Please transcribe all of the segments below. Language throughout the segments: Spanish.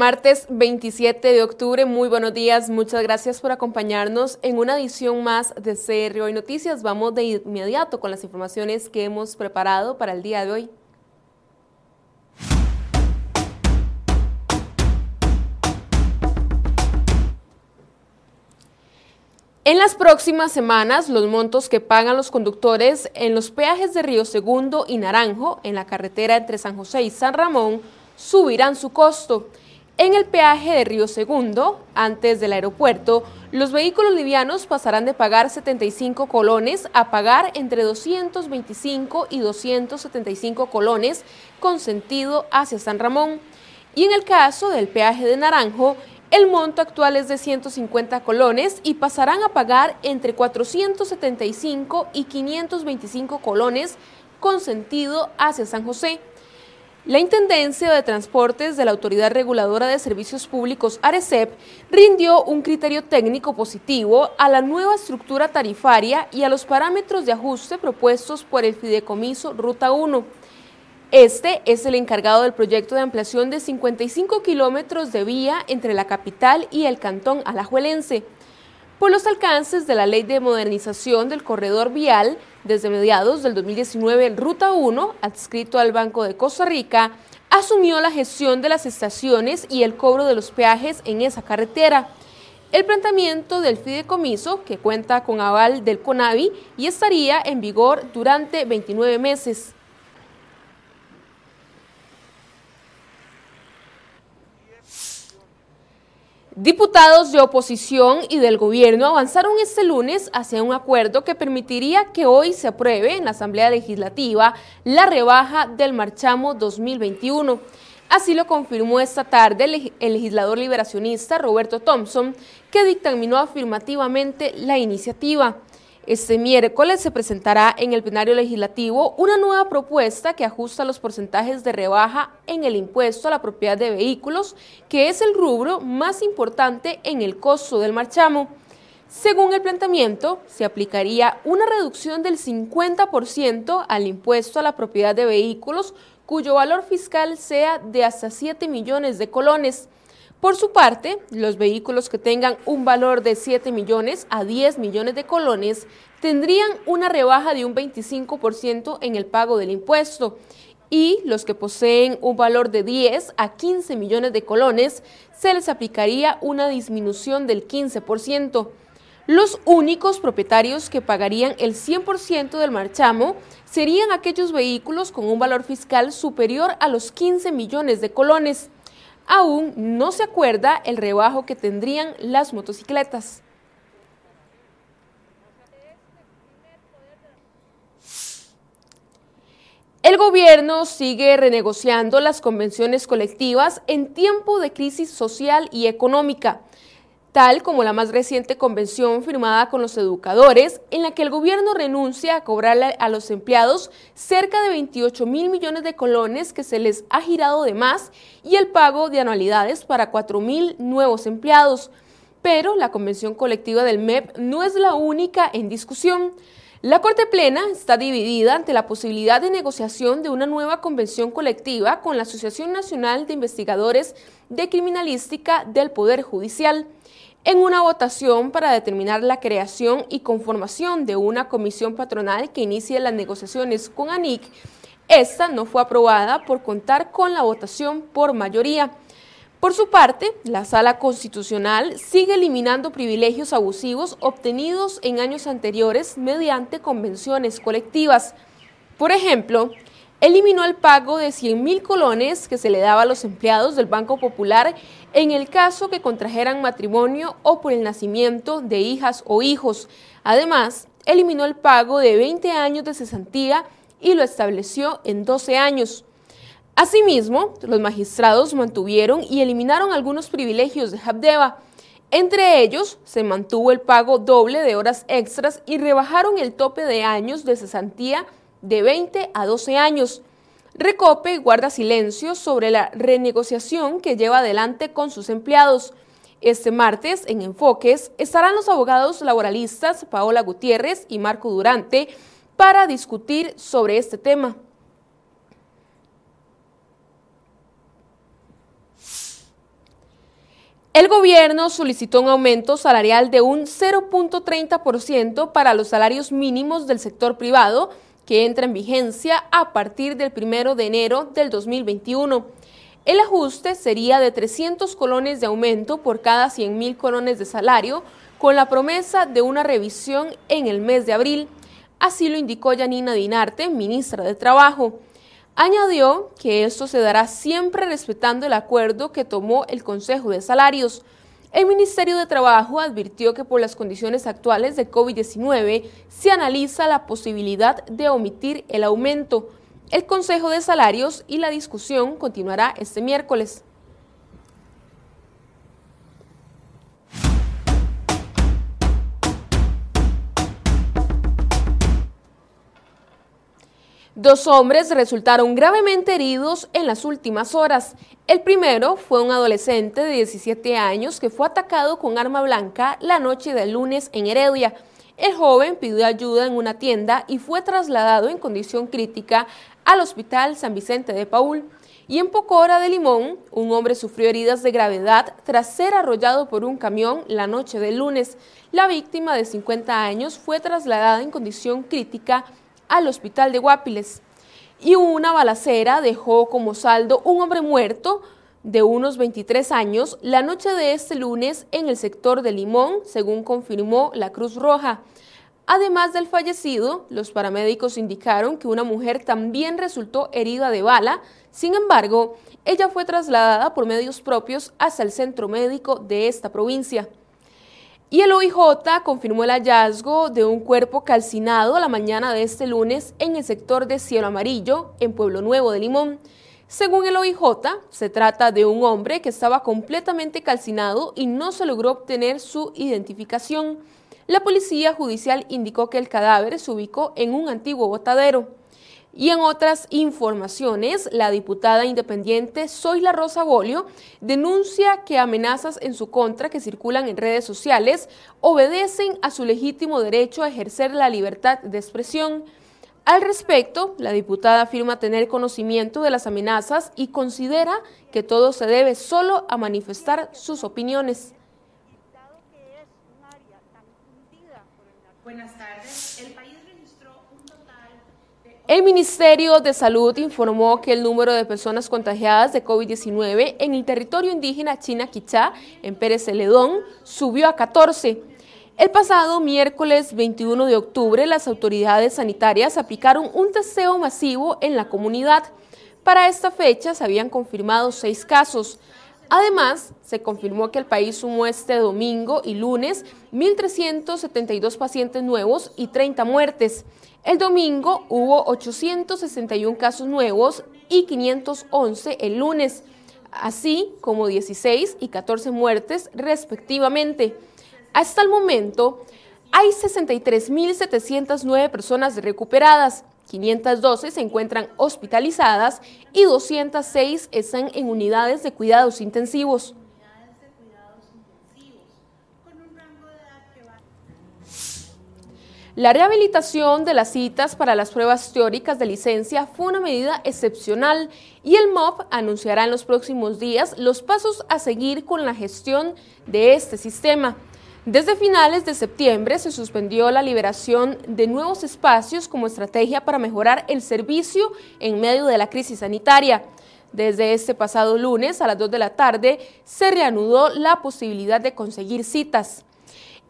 Martes 27 de octubre, muy buenos días, muchas gracias por acompañarnos en una edición más de CR Hoy Noticias. Vamos de inmediato con las informaciones que hemos preparado para el día de hoy. En las próximas semanas, los montos que pagan los conductores en los peajes de Río Segundo y Naranjo, en la carretera entre San José y San Ramón, subirán su costo. En el peaje de Río Segundo, antes del aeropuerto, los vehículos livianos pasarán de pagar 75 colones a pagar entre 225 y 275 colones con sentido hacia San Ramón. Y en el caso del peaje de Naranjo, el monto actual es de 150 colones y pasarán a pagar entre 475 y 525 colones con sentido hacia San José. La Intendencia de Transportes de la Autoridad Reguladora de Servicios Públicos, ARECEP, rindió un criterio técnico positivo a la nueva estructura tarifaria y a los parámetros de ajuste propuestos por el Fideicomiso Ruta 1. Este es el encargado del proyecto de ampliación de 55 kilómetros de vía entre la capital y el cantón alajuelense. Por los alcances de la Ley de Modernización del Corredor Vial, desde mediados del 2019, Ruta 1, adscrito al Banco de Costa Rica, asumió la gestión de las estaciones y el cobro de los peajes en esa carretera. El planteamiento del fideicomiso, que cuenta con aval del CONAVI y estaría en vigor durante 29 meses. Diputados de oposición y del gobierno avanzaron este lunes hacia un acuerdo que permitiría que hoy se apruebe en la Asamblea Legislativa la rebaja del marchamo 2021. Así lo confirmó esta tarde el legislador liberacionista Roberto Thompson, que dictaminó afirmativamente la iniciativa. Este miércoles se presentará en el plenario legislativo una nueva propuesta que ajusta los porcentajes de rebaja en el impuesto a la propiedad de vehículos, que es el rubro más importante en el costo del marchamo. Según el planteamiento, se aplicaría una reducción del 50% al impuesto a la propiedad de vehículos cuyo valor fiscal sea de hasta 7 millones de colones. Por su parte, los vehículos que tengan un valor de 7 millones a 10 millones de colones tendrían una rebaja de un 25% en el pago del impuesto y los que poseen un valor de 10 a 15 millones de colones se les aplicaría una disminución del 15%. Los únicos propietarios que pagarían el 100% del marchamo serían aquellos vehículos con un valor fiscal superior a los 15 millones de colones aún no se acuerda el rebajo que tendrían las motocicletas. El gobierno sigue renegociando las convenciones colectivas en tiempo de crisis social y económica tal como la más reciente convención firmada con los educadores, en la que el gobierno renuncia a cobrarle a los empleados cerca de 28 mil millones de colones que se les ha girado de más y el pago de anualidades para 4 mil nuevos empleados. Pero la convención colectiva del MEP no es la única en discusión. La Corte Plena está dividida ante la posibilidad de negociación de una nueva convención colectiva con la Asociación Nacional de Investigadores de Criminalística del Poder Judicial en una votación para determinar la creación y conformación de una comisión patronal que inicie las negociaciones con ANIC, esta no fue aprobada por contar con la votación por mayoría. Por su parte, la Sala Constitucional sigue eliminando privilegios abusivos obtenidos en años anteriores mediante convenciones colectivas. Por ejemplo, eliminó el pago de 100 mil colones que se le daba a los empleados del Banco Popular en el caso que contrajeran matrimonio o por el nacimiento de hijas o hijos. Además, eliminó el pago de 20 años de cesantía y lo estableció en 12 años. Asimismo, los magistrados mantuvieron y eliminaron algunos privilegios de Habdeba. Entre ellos, se mantuvo el pago doble de horas extras y rebajaron el tope de años de cesantía de 20 a 12 años. Recope guarda silencio sobre la renegociación que lleva adelante con sus empleados. Este martes, en Enfoques, estarán los abogados laboralistas Paola Gutiérrez y Marco Durante para discutir sobre este tema. El gobierno solicitó un aumento salarial de un 0.30% para los salarios mínimos del sector privado que entra en vigencia a partir del 1 de enero del 2021. El ajuste sería de 300 colones de aumento por cada 100 mil colones de salario, con la promesa de una revisión en el mes de abril. Así lo indicó Yanina Dinarte, ministra de Trabajo. Añadió que esto se dará siempre respetando el acuerdo que tomó el Consejo de Salarios. El Ministerio de Trabajo advirtió que por las condiciones actuales de COVID-19 se analiza la posibilidad de omitir el aumento. El Consejo de Salarios y la discusión continuará este miércoles. Dos hombres resultaron gravemente heridos en las últimas horas. El primero fue un adolescente de 17 años que fue atacado con arma blanca la noche del lunes en Heredia. El joven pidió ayuda en una tienda y fue trasladado en condición crítica al Hospital San Vicente de Paul. Y en Pocora de Limón, un hombre sufrió heridas de gravedad tras ser arrollado por un camión la noche del lunes. La víctima de 50 años fue trasladada en condición crítica al hospital de Guapiles. Y una balacera dejó como saldo un hombre muerto de unos 23 años la noche de este lunes en el sector de Limón, según confirmó la Cruz Roja. Además del fallecido, los paramédicos indicaron que una mujer también resultó herida de bala, sin embargo, ella fue trasladada por medios propios hasta el centro médico de esta provincia. Y el OIJ confirmó el hallazgo de un cuerpo calcinado la mañana de este lunes en el sector de Cielo Amarillo, en Pueblo Nuevo de Limón. Según el OIJ, se trata de un hombre que estaba completamente calcinado y no se logró obtener su identificación. La policía judicial indicó que el cadáver se ubicó en un antiguo botadero. Y en otras informaciones, la diputada independiente Zoila Rosa Bolio denuncia que amenazas en su contra que circulan en redes sociales obedecen a su legítimo derecho a ejercer la libertad de expresión. Al respecto, la diputada afirma tener conocimiento de las amenazas y considera que todo se debe solo a manifestar sus opiniones. Buenas tardes. El Ministerio de Salud informó que el número de personas contagiadas de COVID-19 en el territorio indígena China Quichá, en Pérez Celedón, subió a 14. El pasado miércoles 21 de octubre, las autoridades sanitarias aplicaron un testeo masivo en la comunidad. Para esta fecha se habían confirmado seis casos. Además, se confirmó que el país sumó este domingo y lunes 1.372 pacientes nuevos y 30 muertes. El domingo hubo 861 casos nuevos y 511 el lunes, así como 16 y 14 muertes respectivamente. Hasta el momento hay 63.709 personas recuperadas, 512 se encuentran hospitalizadas y 206 están en unidades de cuidados intensivos. La rehabilitación de las citas para las pruebas teóricas de licencia fue una medida excepcional y el MOP anunciará en los próximos días los pasos a seguir con la gestión de este sistema. Desde finales de septiembre se suspendió la liberación de nuevos espacios como estrategia para mejorar el servicio en medio de la crisis sanitaria. Desde este pasado lunes a las 2 de la tarde se reanudó la posibilidad de conseguir citas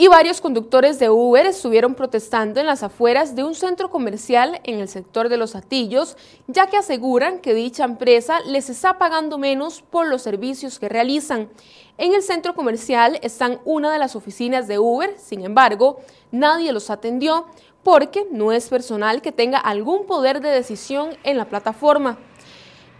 y varios conductores de Uber estuvieron protestando en las afueras de un centro comercial en el sector de Los Atillos, ya que aseguran que dicha empresa les está pagando menos por los servicios que realizan. En el centro comercial están una de las oficinas de Uber, sin embargo, nadie los atendió porque no es personal que tenga algún poder de decisión en la plataforma.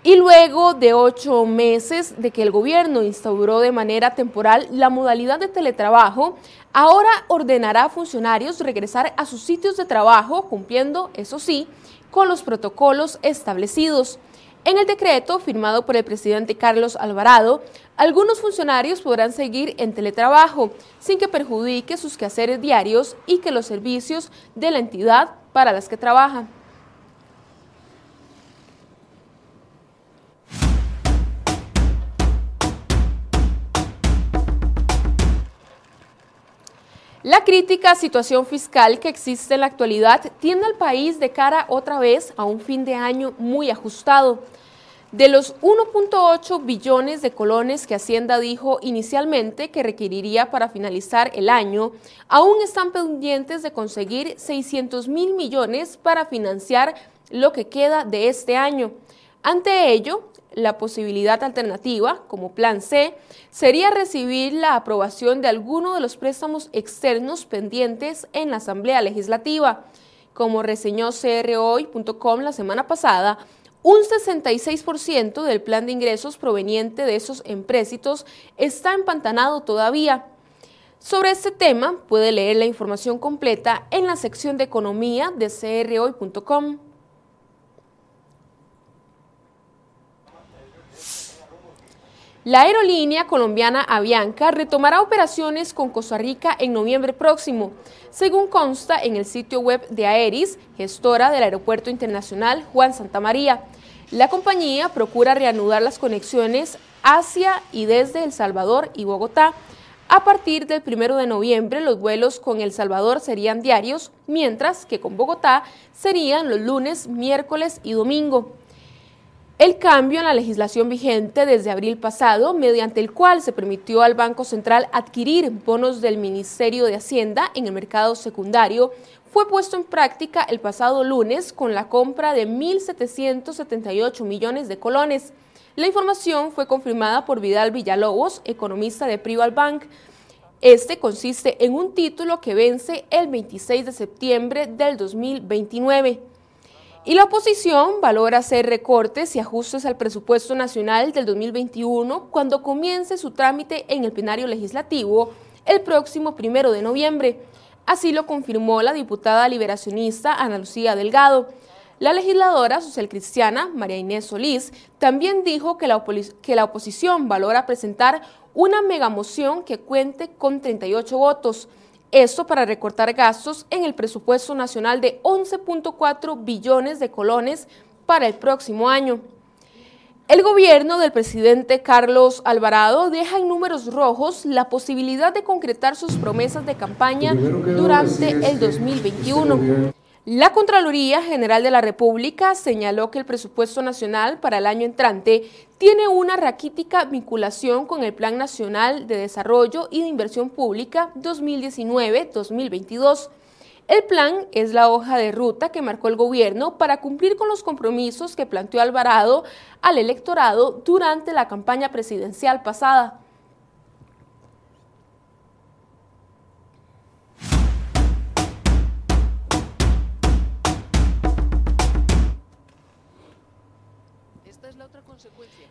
Y luego de ocho meses de que el gobierno instauró de manera temporal la modalidad de teletrabajo, ahora ordenará a funcionarios regresar a sus sitios de trabajo, cumpliendo, eso sí, con los protocolos establecidos. En el decreto firmado por el presidente Carlos Alvarado, algunos funcionarios podrán seguir en teletrabajo sin que perjudique sus quehaceres diarios y que los servicios de la entidad para las que trabajan. La crítica situación fiscal que existe en la actualidad tiende al país de cara otra vez a un fin de año muy ajustado. De los 1.8 billones de colones que Hacienda dijo inicialmente que requeriría para finalizar el año, aún están pendientes de conseguir 600 mil millones para financiar lo que queda de este año. Ante ello, la posibilidad alternativa, como plan C, sería recibir la aprobación de alguno de los préstamos externos pendientes en la Asamblea Legislativa. Como reseñó crhoy.com la semana pasada, un 66% del plan de ingresos proveniente de esos empréstitos está empantanado todavía. Sobre este tema puede leer la información completa en la sección de economía de crhoy.com. La aerolínea colombiana Avianca retomará operaciones con Costa Rica en noviembre próximo, según consta en el sitio web de Aeris, gestora del Aeropuerto Internacional Juan Santa María. La compañía procura reanudar las conexiones hacia y desde El Salvador y Bogotá. A partir del 1 de noviembre, los vuelos con El Salvador serían diarios, mientras que con Bogotá serían los lunes, miércoles y domingo. El cambio en la legislación vigente desde abril pasado, mediante el cual se permitió al Banco Central adquirir bonos del Ministerio de Hacienda en el mercado secundario, fue puesto en práctica el pasado lunes con la compra de 1.778 millones de colones. La información fue confirmada por Vidal Villalobos, economista de Prival Bank. Este consiste en un título que vence el 26 de septiembre del 2029. Y la oposición valora hacer recortes y ajustes al presupuesto nacional del 2021 cuando comience su trámite en el plenario legislativo el próximo primero de noviembre. Así lo confirmó la diputada liberacionista Ana Lucía Delgado. La legisladora social cristiana María Inés Solís también dijo que la, que la oposición valora presentar una megamoción que cuente con 38 votos. Esto para recortar gastos en el presupuesto nacional de 11.4 billones de colones para el próximo año. El gobierno del presidente Carlos Alvarado deja en números rojos la posibilidad de concretar sus promesas de campaña durante el 2021. La Contraloría General de la República señaló que el presupuesto nacional para el año entrante tiene una raquítica vinculación con el Plan Nacional de Desarrollo y de Inversión Pública 2019-2022. El plan es la hoja de ruta que marcó el gobierno para cumplir con los compromisos que planteó Alvarado al electorado durante la campaña presidencial pasada.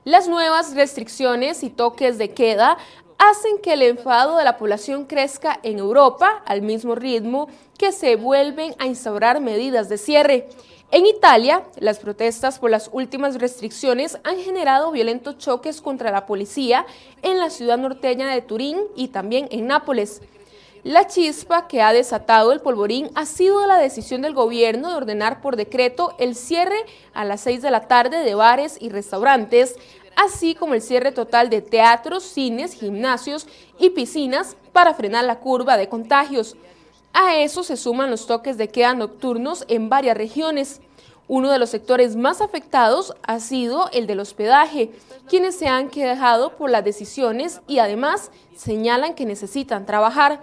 Las nuevas restricciones y toques de queda hacen que el enfado de la población crezca en Europa al mismo ritmo que se vuelven a instaurar medidas de cierre. En Italia, las protestas por las últimas restricciones han generado violentos choques contra la policía en la ciudad norteña de Turín y también en Nápoles. La chispa que ha desatado el polvorín ha sido la decisión del gobierno de ordenar por decreto el cierre a las 6 de la tarde de bares y restaurantes, así como el cierre total de teatros, cines, gimnasios y piscinas para frenar la curva de contagios. A eso se suman los toques de queda nocturnos en varias regiones. Uno de los sectores más afectados ha sido el del hospedaje, quienes se han quejado por las decisiones y además señalan que necesitan trabajar.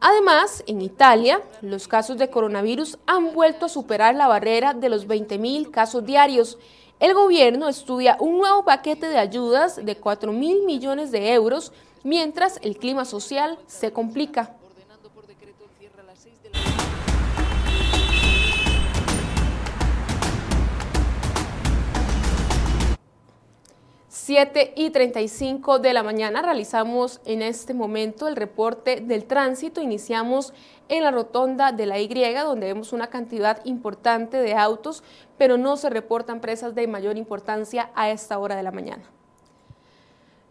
Además, en Italia, los casos de coronavirus han vuelto a superar la barrera de los 20.000 casos diarios. El gobierno estudia un nuevo paquete de ayudas de 4 mil millones de euros mientras el clima social se complica. 7 y 35 de la mañana realizamos en este momento el reporte del tránsito. Iniciamos en la rotonda de la Y, donde vemos una cantidad importante de autos, pero no se reportan presas de mayor importancia a esta hora de la mañana.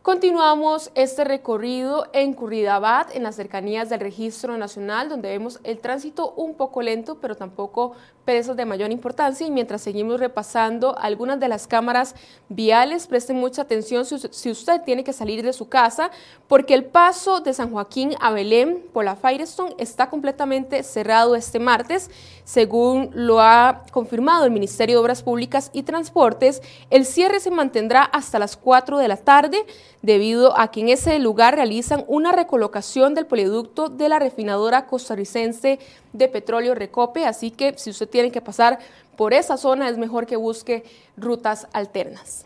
Continuamos este recorrido en Curridabat, en las cercanías del Registro Nacional, donde vemos el tránsito un poco lento, pero tampoco pesos de mayor importancia. Y mientras seguimos repasando algunas de las cámaras viales, presten mucha atención si, usted tiene que salir de su casa, porque el paso de San Joaquín a Belén por la Firestone está completamente cerrado este martes. Según lo ha confirmado el Ministerio de Obras Públicas y Transportes, el cierre se mantendrá hasta las 4 de la tarde debido a que en ese lugar realizan una recolocación del poliducto de la refinadora costarricense de petróleo Recope, así que si usted tiene que pasar por esa zona es mejor que busque rutas alternas.